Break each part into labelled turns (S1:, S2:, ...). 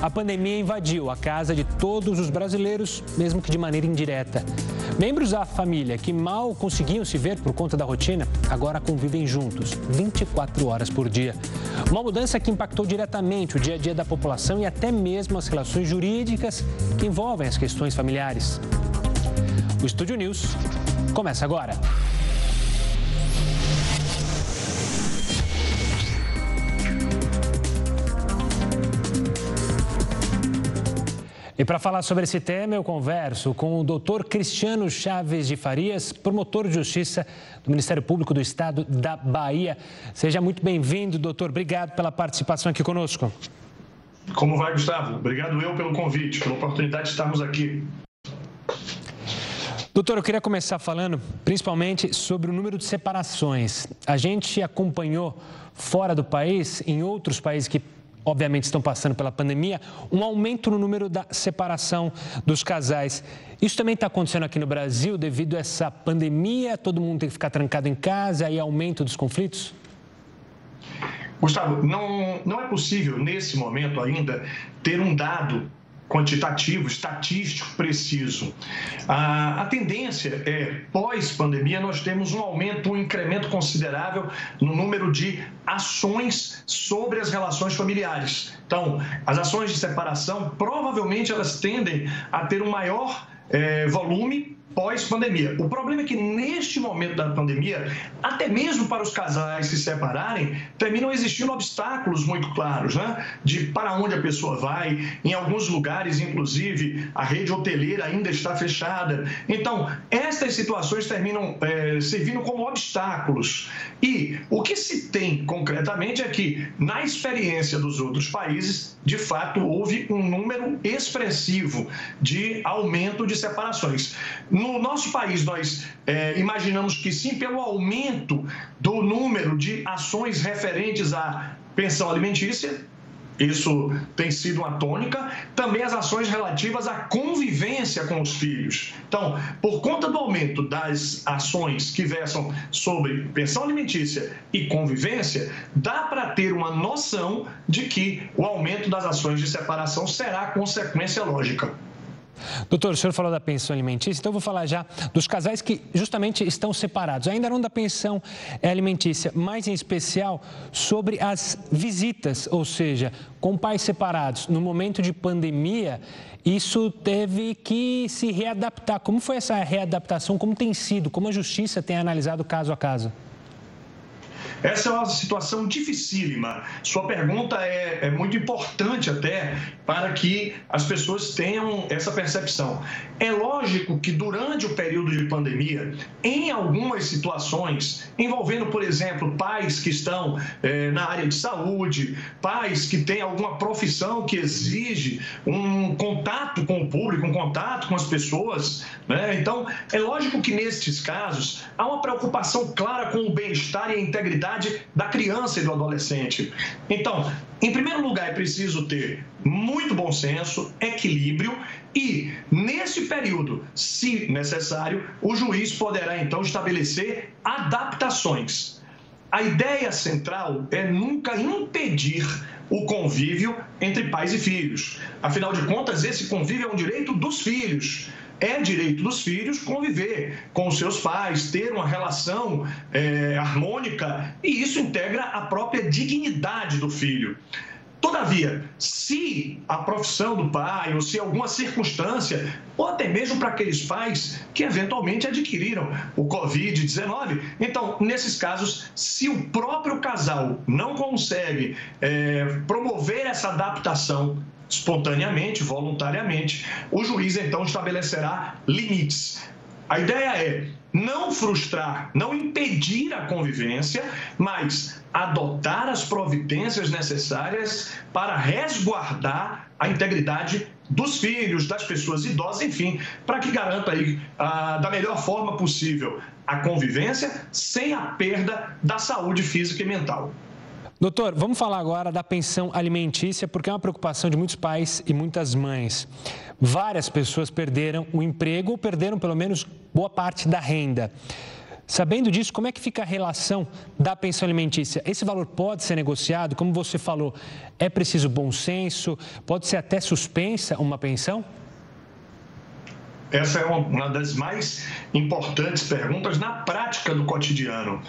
S1: A pandemia invadiu a casa de todos os brasileiros, mesmo que de maneira indireta. Membros da família que mal conseguiam se ver por conta da rotina, agora convivem juntos, 24 horas por dia. Uma mudança que impactou diretamente o dia a dia da população e até mesmo as relações jurídicas que envolvem as questões familiares. O Estúdio News começa agora. E para falar sobre esse tema, eu converso com o doutor Cristiano Chaves de Farias, promotor de justiça do Ministério Público do Estado da Bahia. Seja muito bem-vindo, doutor. Obrigado pela participação aqui conosco.
S2: Como vai, Gustavo? Obrigado eu pelo convite, pela oportunidade de estarmos aqui.
S1: Doutor, eu queria começar falando principalmente sobre o número de separações. A gente acompanhou fora do país, em outros países que obviamente estão passando pela pandemia, um aumento no número da separação dos casais. Isso também está acontecendo aqui no Brasil devido a essa pandemia? Todo mundo tem que ficar trancado em casa e aumento dos conflitos?
S2: Gustavo, não, não é possível, nesse momento ainda, ter um dado quantitativo, estatístico preciso. A, a tendência é, pós-pandemia, nós temos um aumento, um incremento considerável no número de ações sobre as relações familiares. Então, as ações de separação, provavelmente elas tendem a ter um maior é, volume pós-pandemia. O problema é que neste momento da pandemia, até mesmo para os casais se separarem, terminam existindo obstáculos muito claros, né? De para onde a pessoa vai. Em alguns lugares, inclusive, a rede hoteleira ainda está fechada. Então, estas situações terminam é, servindo como obstáculos. E o que se tem concretamente é que, na experiência dos outros países, de fato, houve um número expressivo de aumento de separações. No nosso país, nós é, imaginamos que sim, pelo aumento do número de ações referentes à pensão alimentícia, isso tem sido uma tônica. Também as ações relativas à convivência com os filhos. Então, por conta do aumento das ações que versam sobre pensão alimentícia e convivência, dá para ter uma noção de que o aumento das ações de separação será consequência lógica.
S1: Doutor, o senhor falou da pensão alimentícia, então eu vou falar já dos casais que justamente estão separados. Ainda não da pensão alimentícia, mas em especial sobre as visitas, ou seja, com pais separados. No momento de pandemia, isso teve que se readaptar. Como foi essa readaptação? Como tem sido? Como a justiça tem analisado caso a caso?
S2: Essa é uma situação dificílima. Sua pergunta é, é, muito importante até para que as pessoas tenham essa percepção. É lógico que durante o período de pandemia, em algumas situações, envolvendo, por exemplo, pais que estão é, na área de saúde, pais que têm alguma profissão que exige um contato com o público, um contato com as pessoas, né? então é lógico que nestes casos há uma preocupação clara com o bem-estar e a integridade da criança e do adolescente. Então, em primeiro lugar, é preciso ter muito bom senso, equilíbrio e, nesse período, se necessário, o juiz poderá então estabelecer adaptações. A ideia central é nunca impedir o convívio entre pais e filhos. Afinal de contas, esse convívio é um direito dos filhos é direito dos filhos conviver com os seus pais, ter uma relação é, harmônica, e isso integra a própria dignidade do filho. Todavia, se a profissão do pai ou se alguma circunstância, ou até mesmo para aqueles pais que eventualmente adquiriram o Covid-19, então, nesses casos, se o próprio casal não consegue é, promover essa adaptação espontaneamente, voluntariamente, o juiz então estabelecerá limites. A ideia é não frustrar, não impedir a convivência, mas adotar as providências necessárias para resguardar a integridade dos filhos, das pessoas idosas, enfim, para que garanta aí ah, da melhor forma possível a convivência sem a perda da saúde física e mental.
S1: Doutor, vamos falar agora da pensão alimentícia, porque é uma preocupação de muitos pais e muitas mães. Várias pessoas perderam o emprego ou perderam pelo menos boa parte da renda. Sabendo disso, como é que fica a relação da pensão alimentícia? Esse valor pode ser negociado? Como você falou, é preciso bom senso? Pode ser até suspensa uma pensão?
S2: Essa é uma das mais importantes perguntas na prática do cotidiano.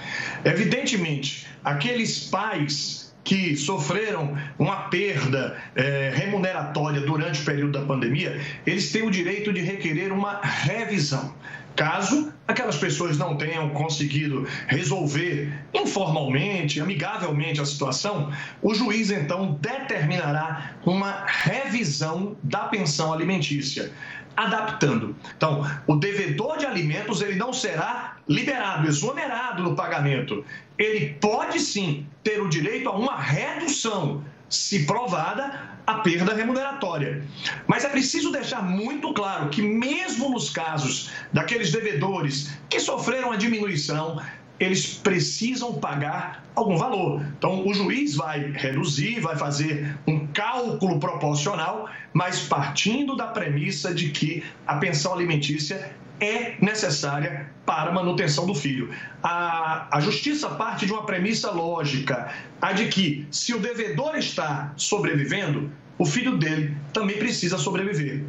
S2: Evidentemente, aqueles pais que sofreram uma perda é, remuneratória durante o período da pandemia, eles têm o direito de requerer uma revisão. Caso aquelas pessoas não tenham conseguido resolver informalmente, amigavelmente a situação, o juiz então determinará uma revisão da pensão alimentícia adaptando. Então, o devedor de alimentos ele não será liberado, exonerado no pagamento. Ele pode sim ter o direito a uma redução, se provada a perda remuneratória. Mas é preciso deixar muito claro que, mesmo nos casos daqueles devedores que sofreram a diminuição, eles precisam pagar algum valor. Então, o juiz vai reduzir, vai fazer um cálculo proporcional, mas partindo da premissa de que a pensão alimentícia é necessária para a manutenção do filho. A, a justiça parte de uma premissa lógica, a de que se o devedor está sobrevivendo, o filho dele também precisa sobreviver.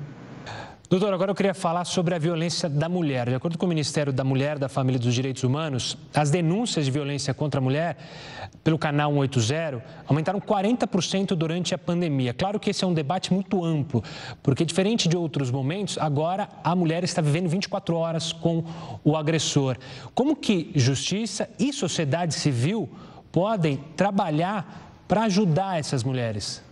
S1: Doutor, agora eu queria falar sobre a violência da mulher. De acordo com o Ministério da Mulher, da Família e dos Direitos Humanos, as denúncias de violência contra a mulher pelo canal 180 aumentaram 40% durante a pandemia. Claro que esse é um debate muito amplo, porque diferente de outros momentos, agora a mulher está vivendo 24 horas com o agressor. Como que justiça e sociedade civil podem trabalhar para ajudar essas mulheres?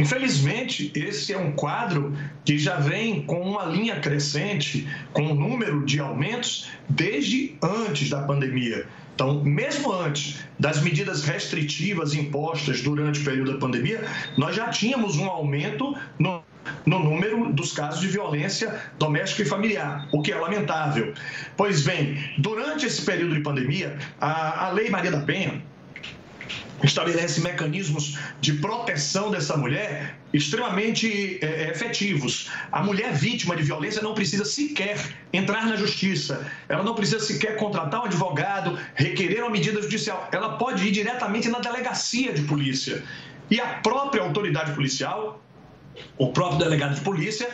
S2: Infelizmente, esse é um quadro que já vem com uma linha crescente, com um número de aumentos desde antes da pandemia. Então, mesmo antes das medidas restritivas impostas durante o período da pandemia, nós já tínhamos um aumento no, no número dos casos de violência doméstica e familiar, o que é lamentável. Pois bem, durante esse período de pandemia, a, a Lei Maria da Penha, estabelece mecanismos de proteção dessa mulher extremamente é, é, efetivos. A mulher vítima de violência não precisa sequer entrar na justiça, ela não precisa sequer contratar um advogado, requerer uma medida judicial, ela pode ir diretamente na delegacia de polícia. E a própria autoridade policial, o próprio delegado de polícia,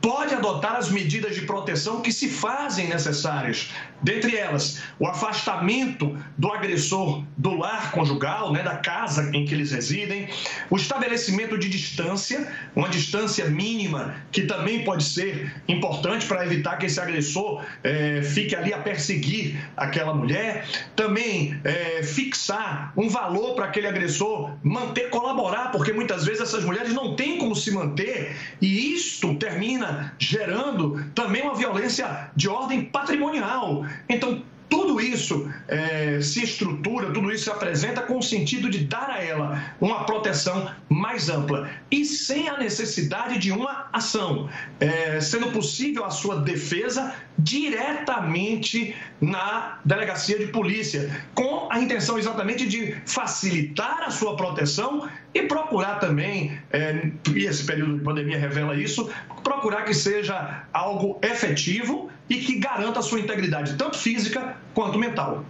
S2: pode adotar as medidas de proteção que se fazem necessárias. Dentre elas, o afastamento do agressor do lar conjugal, né, da casa em que eles residem, o estabelecimento de distância, uma distância mínima que também pode ser importante para evitar que esse agressor é, fique ali a perseguir aquela mulher, também é, fixar um valor para aquele agressor manter, colaborar, porque muitas vezes essas mulheres não têm como se manter e isto termina gerando também uma violência de ordem patrimonial. Então, tudo isso é, se estrutura, tudo isso se apresenta com o sentido de dar a ela uma proteção mais ampla e sem a necessidade de uma ação, é, sendo possível a sua defesa diretamente na delegacia de polícia, com a intenção exatamente de facilitar a sua proteção e procurar também, é, e esse período de pandemia revela isso, procurar que seja algo efetivo e que garanta a sua integridade, tanto física quanto mental.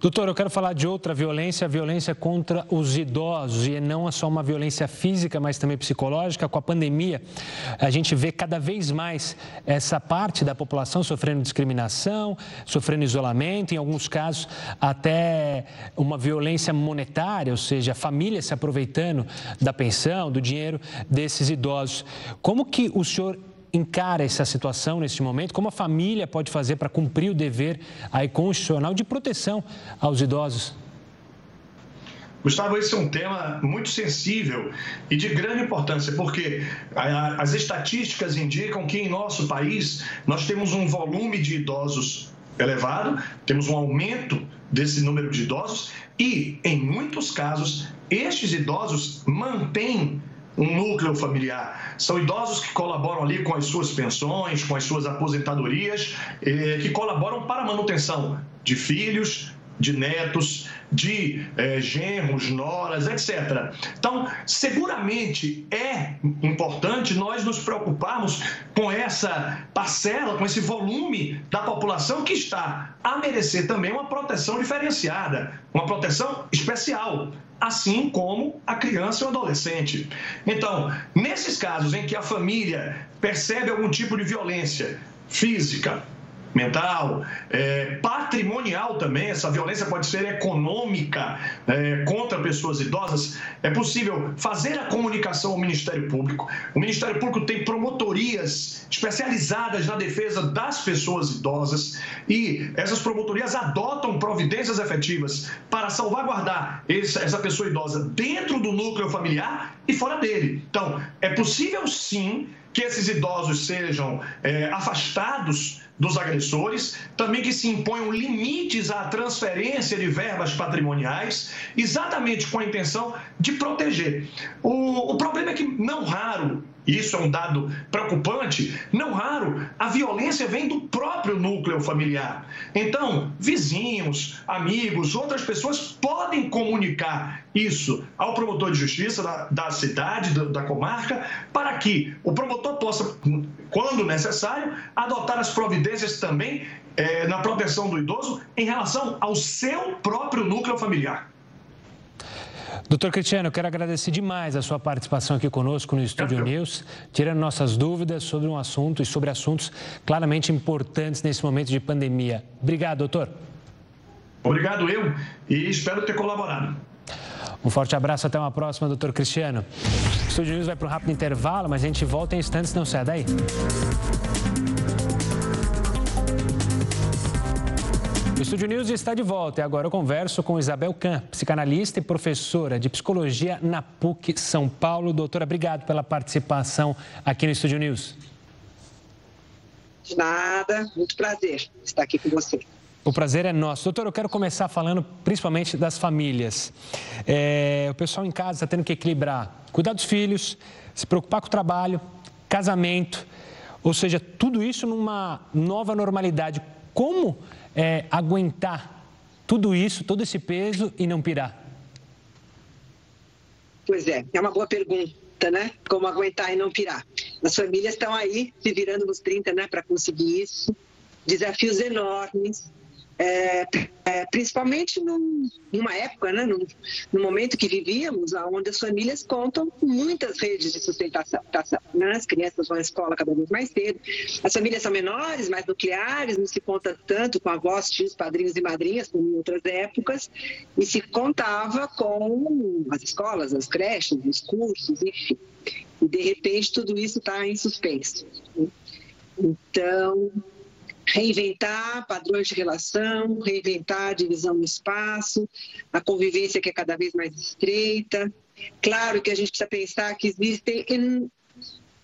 S1: Doutor, eu quero falar de outra violência, a violência contra os idosos. E não é só uma violência física, mas também psicológica. Com a pandemia, a gente vê cada vez mais essa parte da população sofrendo discriminação, sofrendo isolamento, em alguns casos até uma violência monetária, ou seja, a família se aproveitando da pensão, do dinheiro desses idosos. Como que o senhor encara essa situação neste momento? Como a família pode fazer para cumprir o dever aí constitucional de proteção aos idosos?
S2: Gustavo, esse é um tema muito sensível e de grande importância, porque as estatísticas indicam que em nosso país nós temos um volume de idosos elevado, temos um aumento desse número de idosos e, em muitos casos, estes idosos mantêm um núcleo familiar. São idosos que colaboram ali com as suas pensões, com as suas aposentadorias, eh, que colaboram para a manutenção de filhos, de netos, de é, genros, noras, etc. Então, seguramente é importante nós nos preocuparmos com essa parcela, com esse volume da população que está a merecer também uma proteção diferenciada, uma proteção especial assim como a criança e o adolescente. Então, nesses casos em que a família percebe algum tipo de violência física, mental, é, patrimonial também. Essa violência pode ser econômica é, contra pessoas idosas. É possível fazer a comunicação ao Ministério Público. O Ministério Público tem promotorias especializadas na defesa das pessoas idosas e essas promotorias adotam providências efetivas para salvaguardar essa pessoa idosa dentro do núcleo familiar e fora dele. Então, é possível sim que esses idosos sejam é, afastados dos agressores, também que se imponham limites à transferência de verbas patrimoniais, exatamente com a intenção de proteger. O, o problema é que, não raro, isso é um dado preocupante, não raro, a violência vem do próprio núcleo familiar. Então, vizinhos, amigos, outras pessoas podem comunicar isso ao promotor de justiça da, da cidade, da, da comarca, para que o promotor possa, quando necessário, adotar as providências também é, na proteção do idoso em relação ao seu próprio núcleo familiar.
S1: Doutor Cristiano, eu quero agradecer demais a sua participação aqui conosco no Estúdio News, tirando nossas dúvidas sobre um assunto e sobre assuntos claramente importantes nesse momento de pandemia. Obrigado, doutor.
S2: Obrigado eu e espero ter colaborado.
S1: Um forte abraço, até uma próxima, doutor Cristiano. O Estúdio News vai para um rápido intervalo, mas a gente volta em instantes, não sai daí. Estúdio News está de volta e agora eu converso com Isabel Kahn, psicanalista e professora de psicologia na PUC São Paulo. Doutora, obrigado pela participação aqui no Estúdio News.
S3: De nada, muito prazer estar aqui com você.
S1: O prazer é nosso. Doutor, eu quero começar falando principalmente das famílias. É, o pessoal em casa está tendo que equilibrar cuidar dos filhos, se preocupar com o trabalho, casamento, ou seja, tudo isso numa nova normalidade. Como é, aguentar tudo isso, todo esse peso e não pirar?
S3: Pois é, é uma boa pergunta, né? Como aguentar e não pirar. As famílias estão aí se virando nos 30, né, para conseguir isso. Desafios enormes, é, é, principalmente num, numa época, né, num, no momento que vivíamos, onde as famílias contam muitas redes de sustentação. Né? As crianças vão à escola cada vez mais cedo, as famílias são menores, mais nucleares, não se conta tanto com avós, tios, padrinhos e madrinhas, como em outras épocas, e se contava com as escolas, as creches, os cursos, enfim. E, de repente, tudo isso está em suspenso. Então, reinventar padrões de relação, reinventar a divisão no espaço, a convivência que é cada vez mais estreita. Claro que a gente precisa pensar que existem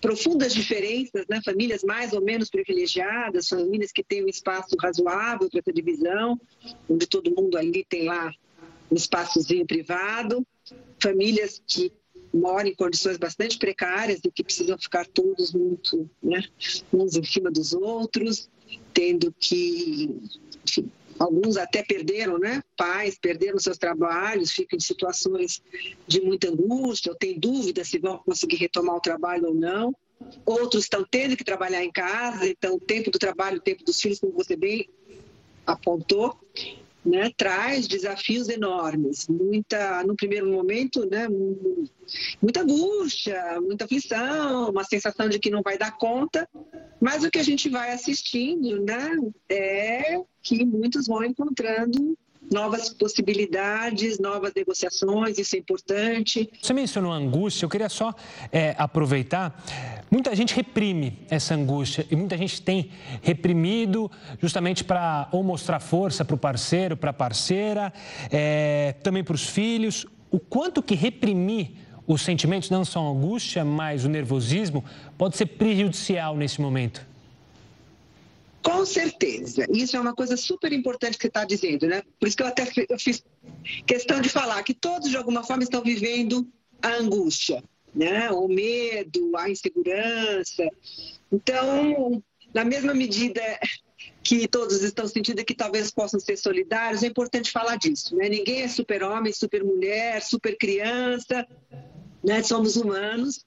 S3: profundas diferenças, né? famílias mais ou menos privilegiadas, famílias que têm um espaço razoável para essa divisão, onde todo mundo ali tem lá um espaçozinho privado, famílias que moram em condições bastante precárias e que precisam ficar todos muito, né, uns em cima dos outros, tendo que, enfim, alguns até perderam, né? Pais perderam seus trabalhos, ficam em situações de muita angústia, ou têm dúvida se vão conseguir retomar o trabalho ou não. Outros estão tendo que trabalhar em casa, então o tempo do trabalho, o tempo dos filhos, como você bem apontou, né, traz desafios enormes, muita, no primeiro momento, né, muita angústia, muita aflição, uma sensação de que não vai dar conta, mas o que a gente vai assistindo, né, é que muitos vão encontrando novas possibilidades, novas negociações, isso é importante.
S1: Você mencionou angústia, eu queria só é, aproveitar. Muita gente reprime essa angústia e muita gente tem reprimido justamente para ou mostrar força para o parceiro, para a parceira, é, também para os filhos. O quanto que reprimir os sentimentos, não só a angústia, mas o nervosismo, pode ser prejudicial nesse momento?
S3: Com certeza. Isso é uma coisa super importante que você está dizendo, né? Por isso que eu até fiz questão de falar que todos, de alguma forma, estão vivendo a angústia, né? O medo, a insegurança. Então, na mesma medida que todos estão sentindo que talvez possam ser solidários, é importante falar disso. Né? Ninguém é super-homem, super-mulher, super-criança, né? somos humanos.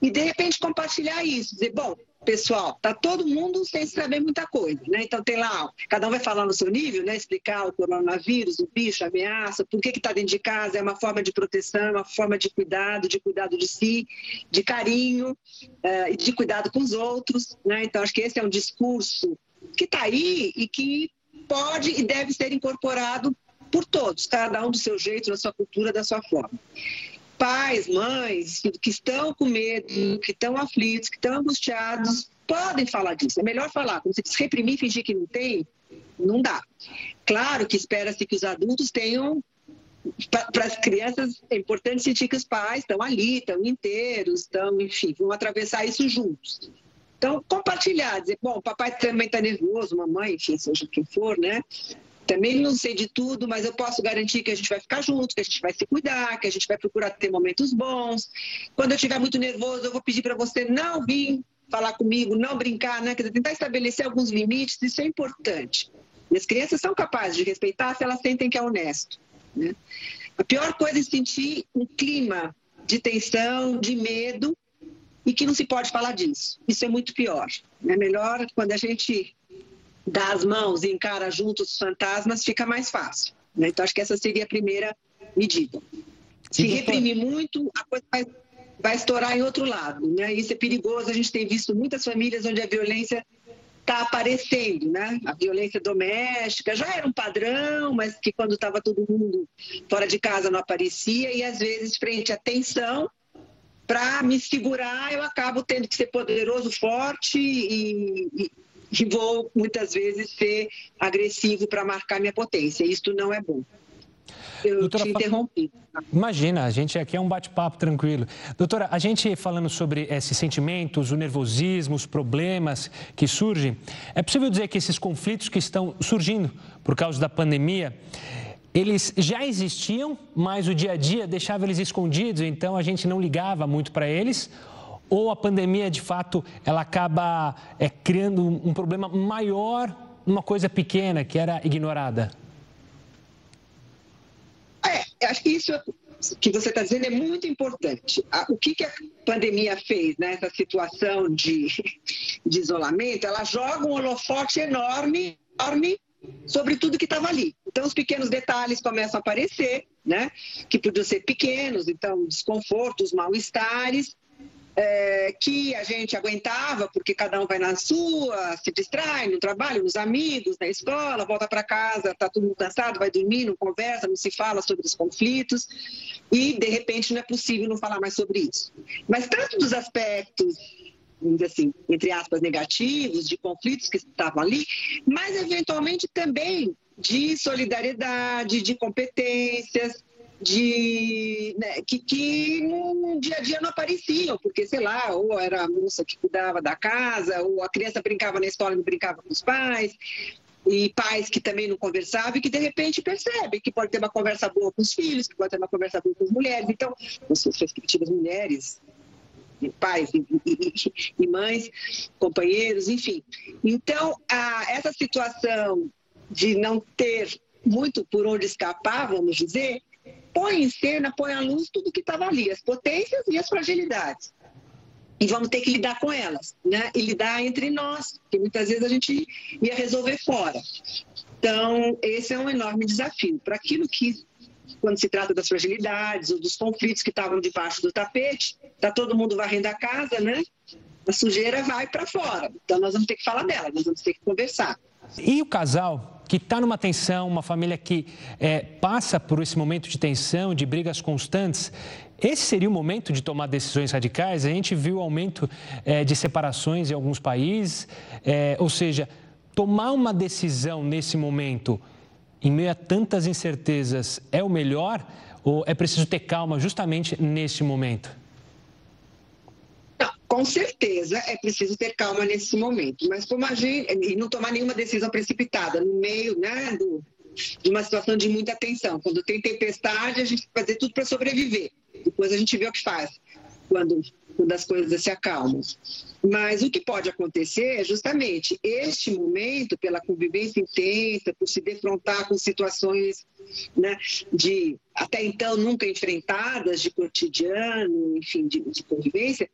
S3: E, de repente, compartilhar isso, dizer, bom, pessoal, tá todo mundo sem saber muita coisa, né? Então tem lá, cada um vai falar no seu nível, né? Explicar o coronavírus, o bicho, a ameaça, por que está dentro de casa, é uma forma de proteção, é uma forma de cuidado, de cuidado de si, de carinho uh, e de cuidado com os outros, né? Então acho que esse é um discurso que está aí e que pode e deve ser incorporado por todos, cada um do seu jeito, na sua cultura, da sua forma pais, mães que estão com medo, que estão aflitos, que estão angustiados, podem falar disso. É melhor falar. Como você diz, reprimir, fingir que não tem, não dá. Claro que espera-se que os adultos tenham. Para as crianças é importante sentir que os pais estão ali, estão inteiros, estão, enfim, vão atravessar isso juntos. Então, compartilhar, dizer, bom, papai também está nervoso, mamãe, enfim, seja quem for, né? Também não sei de tudo, mas eu posso garantir que a gente vai ficar junto, que a gente vai se cuidar, que a gente vai procurar ter momentos bons. Quando eu estiver muito nervoso, eu vou pedir para você não vir falar comigo, não brincar, né? Quer dizer, tentar estabelecer alguns limites, isso é importante. As crianças são capazes de respeitar se elas sentem que é honesto. Né? A pior coisa é sentir um clima de tensão, de medo, e que não se pode falar disso. Isso é muito pior. É melhor quando a gente dá as mãos e encara juntos os fantasmas, fica mais fácil. Né? Então, acho que essa seria a primeira medida. Se reprimir muito, a coisa vai, vai estourar em outro lado. Né? Isso é perigoso. A gente tem visto muitas famílias onde a violência está aparecendo, né? A violência doméstica já era um padrão, mas que quando estava todo mundo fora de casa não aparecia e às vezes frente à tensão para me segurar eu acabo tendo que ser poderoso, forte e, e, e vou muitas vezes ser agressivo para marcar minha potência. Isto não é bom. Eu Doutora, te interrompi.
S1: Imagina, a gente aqui é um bate-papo tranquilo. Doutora, a gente falando sobre esses sentimentos, o nervosismo, os problemas que surgem, é possível dizer que esses conflitos que estão surgindo por causa da pandemia, eles já existiam, mas o dia a dia deixava eles escondidos, então a gente não ligava muito para eles? Ou a pandemia, de fato, ela acaba é, criando um problema maior numa coisa pequena que era ignorada?
S3: É, acho que isso que você está dizendo é muito importante. O que, que a pandemia fez nessa situação de, de isolamento? Ela joga um holofote enorme, enorme sobre tudo que estava ali. Então, os pequenos detalhes começam a aparecer, né? Que podiam ser pequenos, então, desconfortos, mal-estares, é, que a gente aguentava, porque cada um vai na sua, se distrai no trabalho, nos amigos, na escola, volta para casa, está todo mundo cansado, vai dormir, não conversa, não se fala sobre os conflitos, e de repente não é possível não falar mais sobre isso. Mas tanto dos aspectos assim, entre aspas, negativos, de conflitos que estavam ali, mas eventualmente também de solidariedade, de competências, de né, que, que no dia a dia não apareciam, porque, sei lá, ou era a moça que cuidava da casa, ou a criança brincava na escola e não brincava com os pais, e pais que também não conversavam e que de repente percebem que pode ter uma conversa boa com os filhos, que pode ter uma conversa boa com as mulheres. Então, com suas respectivas mulheres, pais e, e, e, mães, companheiros, enfim. Então, a, essa situação de não ter muito por onde escapar, vamos dizer, põe em cena, põe à luz tudo que estava ali, as potências e as fragilidades. E vamos ter que lidar com elas, né? E lidar entre nós, que muitas vezes a gente ia resolver fora. Então, esse é um enorme desafio. Para aquilo que, quando se trata das fragilidades ou dos conflitos que estavam debaixo do tapete, está todo mundo varrendo a casa, né? A sujeira vai para fora. Então, nós vamos ter que falar dela, nós vamos ter que conversar.
S1: E o casal que está numa tensão, uma família que é, passa por esse momento de tensão, de brigas constantes, esse seria o momento de tomar decisões radicais? A gente viu o aumento é, de separações em alguns países, é, ou seja, tomar uma decisão nesse momento, em meio a tantas incertezas, é o melhor ou é preciso ter calma justamente nesse momento?
S3: Com certeza é preciso ter calma nesse momento, mas como agir e não tomar nenhuma decisão precipitada no meio né, do, de uma situação de muita tensão. Quando tem tempestade, a gente vai fazer tudo para sobreviver. Depois a gente vê o que faz. quando, quando as coisas se acalmam. Mas o que pode acontecer é justamente este momento, pela convivência intensa, por se defrontar com situações né, de até então nunca enfrentadas, de cotidiano, enfim, de, de convivência,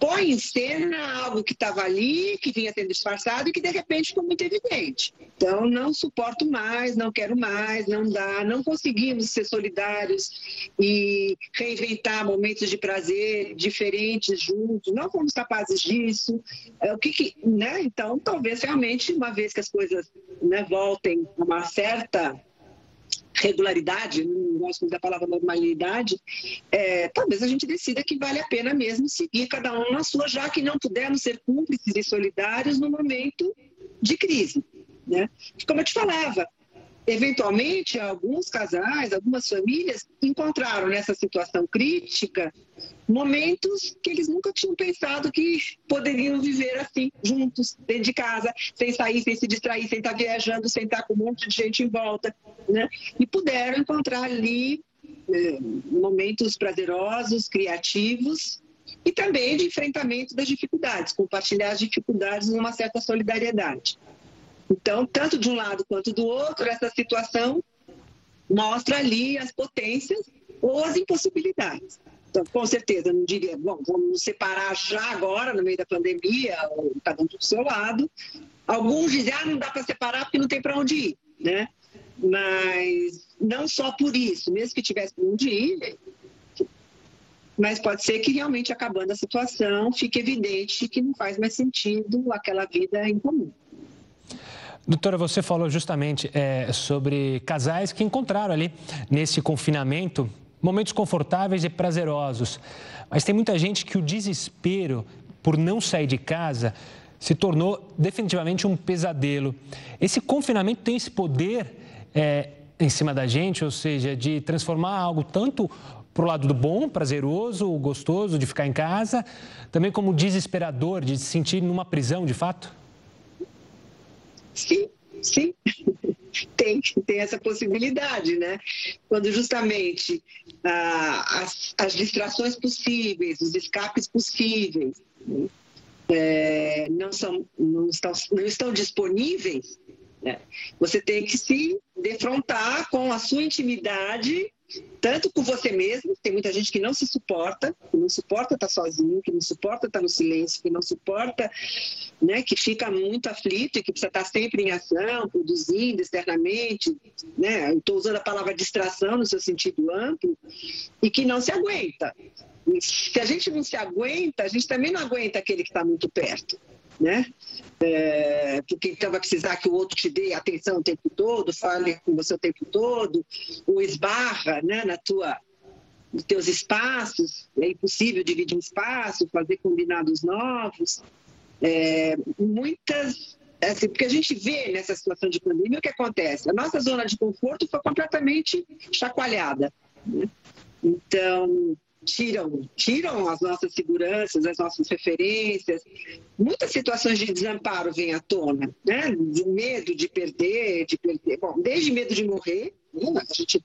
S3: põe em cena algo que estava ali, que vinha sendo disfarçado e que de repente ficou muito evidente. Então, não suporto mais, não quero mais, não dá, não conseguimos ser solidários e reinventar momentos de prazer diferentes juntos, não fomos capazes disso. É, o que, que né? Então, talvez realmente, uma vez que as coisas né, voltem a uma certa regularidade, não gosto da palavra normalidade, é, talvez a gente decida que vale a pena mesmo seguir cada um na sua, já que não pudermos ser cúmplices e solidários no momento de crise. Né? Como eu te falava, eventualmente alguns casais, algumas famílias encontraram nessa situação crítica momentos que eles nunca tinham pensado que poderiam viver assim, juntos, dentro de casa, sem sair, sem se distrair, sem estar viajando, sem estar com um monte de gente em volta, né? E puderam encontrar ali eh, momentos prazerosos, criativos e também de enfrentamento das dificuldades, compartilhar as dificuldades numa certa solidariedade. Então, tanto de um lado quanto do outro, essa situação mostra ali as potências ou as impossibilidades. Então, com certeza, não diria, bom, vamos separar já agora, no meio da pandemia, ou cada um do seu lado. Alguns dizem, ah, não dá para separar porque não tem para onde ir, né? Mas não só por isso, mesmo que tivesse para onde ir, mas pode ser que realmente acabando a situação fique evidente que não faz mais sentido aquela vida em comum.
S1: Doutora, você falou justamente é, sobre casais que encontraram ali nesse confinamento momentos confortáveis e prazerosos. Mas tem muita gente que o desespero por não sair de casa se tornou definitivamente um pesadelo. Esse confinamento tem esse poder é, em cima da gente, ou seja, de transformar algo tanto para o lado do bom, prazeroso, gostoso de ficar em casa, também como desesperador, de se sentir numa prisão de fato?
S3: Sim, sim. tem, tem essa possibilidade, né? Quando justamente ah, as, as, distrações possíveis, os escapes possíveis é, não, são, não, estão, não estão disponíveis, né? você tem que se defrontar com a sua intimidade tanto com você mesmo, tem muita gente que não se suporta, que não suporta estar sozinho, que não suporta estar no silêncio, que não suporta, né, que fica muito aflito e que precisa estar sempre em ação, produzindo externamente, né, estou usando a palavra distração no seu sentido amplo, e que não se aguenta. se a gente não se aguenta, a gente também não aguenta aquele que está muito perto né? É, porque então vai precisar que o outro te dê atenção o tempo todo, fale com você o tempo todo, ou esbarra né, na tua, nos teus espaços, é impossível dividir um espaço, fazer combinados novos. É, muitas. Assim, porque a gente vê nessa situação de pandemia o que acontece. A nossa zona de conforto foi completamente chacoalhada. Né? Então, tiram, tiram as nossas seguranças, as nossas referências. Muitas situações de desamparo vêm à tona, né? De medo de perder, de perder. Bom, desde medo de morrer, né? a gente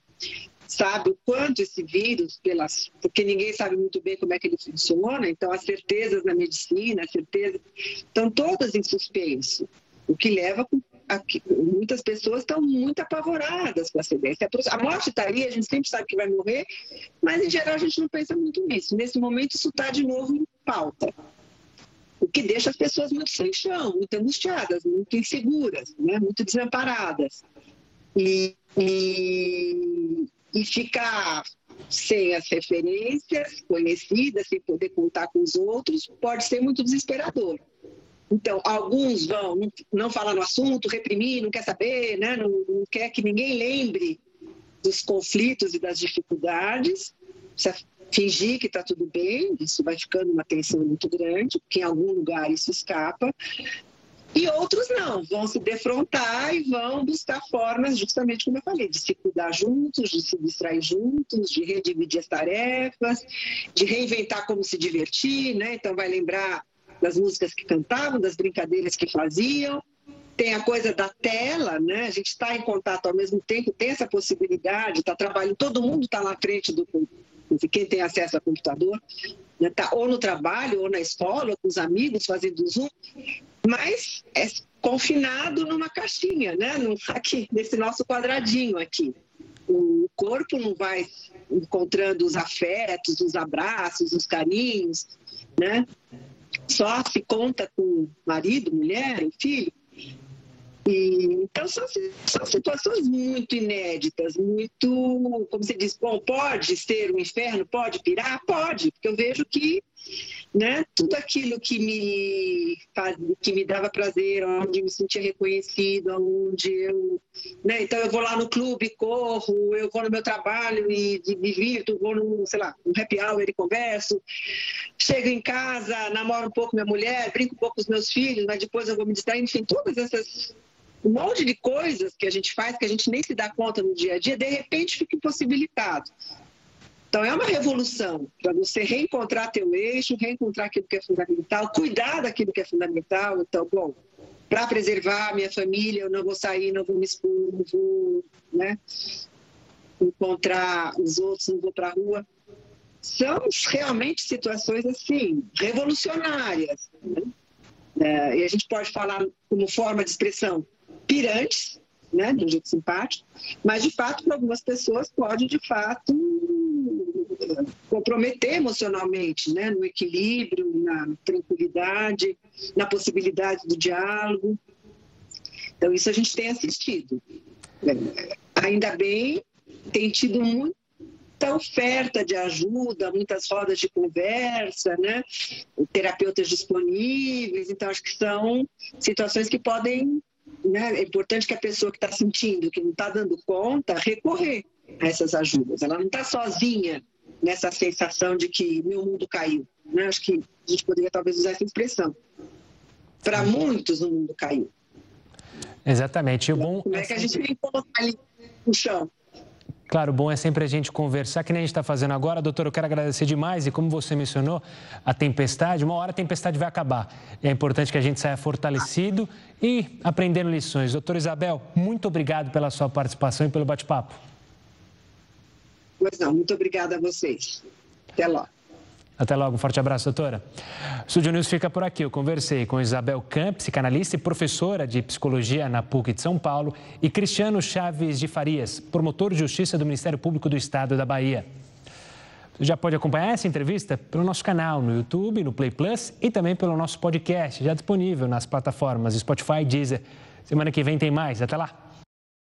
S3: sabe o quanto esse vírus, pelas, porque ninguém sabe muito bem como é que ele funciona, então as certezas na medicina, as certezas estão todas em suspenso, o que leva aqui, muitas pessoas estão muito apavoradas com a acidência. A morte está ali, a gente sempre sabe que vai morrer, mas em geral a gente não pensa muito nisso. Nesse momento isso está de novo em pauta. O que deixa as pessoas muito sem chão, muito angustiadas, muito inseguras, né? muito desamparadas. E, e, e ficar sem as referências conhecidas, sem poder contar com os outros, pode ser muito desesperador. Então, alguns vão, não falar no assunto, reprimir, não quer saber, né? não, não quer que ninguém lembre dos conflitos e das dificuldades, fingir que está tudo bem, isso vai ficando uma tensão muito grande, porque em algum lugar isso escapa. E outros não, vão se defrontar e vão buscar formas, justamente como eu falei, de se cuidar juntos, de se distrair juntos, de redividir as tarefas, de reinventar como se divertir, né? Então vai lembrar das músicas que cantavam, das brincadeiras que faziam. Tem a coisa da tela, né? A gente está em contato ao mesmo tempo, tem essa possibilidade, está trabalhando, todo mundo está na frente do quem tem acesso ao computador, né? tá ou no trabalho, ou na escola, ou com os amigos fazendo Zoom, mas é confinado numa caixinha, né? aqui, nesse nosso quadradinho aqui. O corpo não vai encontrando os afetos, os abraços, os carinhos, né? Só se conta com marido, mulher, filho. E, então, são, são, situações muito inéditas, muito, como você diz, bom, pode ser um inferno, pode pirar? Pode, porque eu vejo que né, tudo aquilo que me, faz, que me dava prazer, onde me sentia reconhecido, onde eu. Né, então, eu vou lá no clube, corro, eu vou no meu trabalho e me divirto, vou no, sei lá, um happy hour e converso. Chego em casa, namoro um pouco minha mulher, brinco um pouco com os meus filhos, mas depois eu vou me distrair, enfim, todas essas um monte de coisas que a gente faz que a gente nem se dá conta no dia a dia, de repente fica impossibilitado. Então, é uma revolução para você reencontrar teu eixo, reencontrar aquilo que é fundamental, cuidar daquilo que é fundamental. Então, bom, para preservar a minha família, eu não vou sair, não vou me expor, não vou né, encontrar os outros, não vou para a rua. São realmente situações, assim, revolucionárias. Né? É, e a gente pode falar como forma de expressão pirantes, né, de um jeito simpático, mas de fato para algumas pessoas pode de fato comprometer emocionalmente, né, no equilíbrio, na tranquilidade, na possibilidade do diálogo. Então isso a gente tem assistido. Ainda bem, tem tido muita oferta de ajuda, muitas rodas de conversa, né? terapeutas disponíveis. Então, acho que são situações que podem né, é importante que a pessoa que está sentindo, que não está dando conta, recorrer a essas ajudas. Ela não está sozinha nessa sensação de que meu mundo caiu. Né? Acho que a gente poderia talvez usar essa expressão. Para muitos, o mundo caiu.
S1: Exatamente. O bom
S3: Como é que a gente vem colocar ali no chão?
S1: Claro, bom é sempre a gente conversar, que nem a gente está fazendo agora. Doutor, eu quero agradecer demais. E como você mencionou, a tempestade, uma hora a tempestade vai acabar. É importante que a gente saia fortalecido e aprendendo lições. Doutor Isabel, muito obrigado pela sua participação e pelo bate-papo.
S3: Pois não, muito obrigada a vocês. Até logo.
S1: Até logo, um forte abraço, doutora. O Studio News fica por aqui. Eu conversei com Isabel Camp, psicanalista e professora de psicologia na PUC de São Paulo, e Cristiano Chaves de Farias, promotor de justiça do Ministério Público do Estado da Bahia. Você já pode acompanhar essa entrevista pelo nosso canal no YouTube, no Play Plus e também pelo nosso podcast, já disponível nas plataformas Spotify e Deezer. Semana que vem tem mais. Até lá!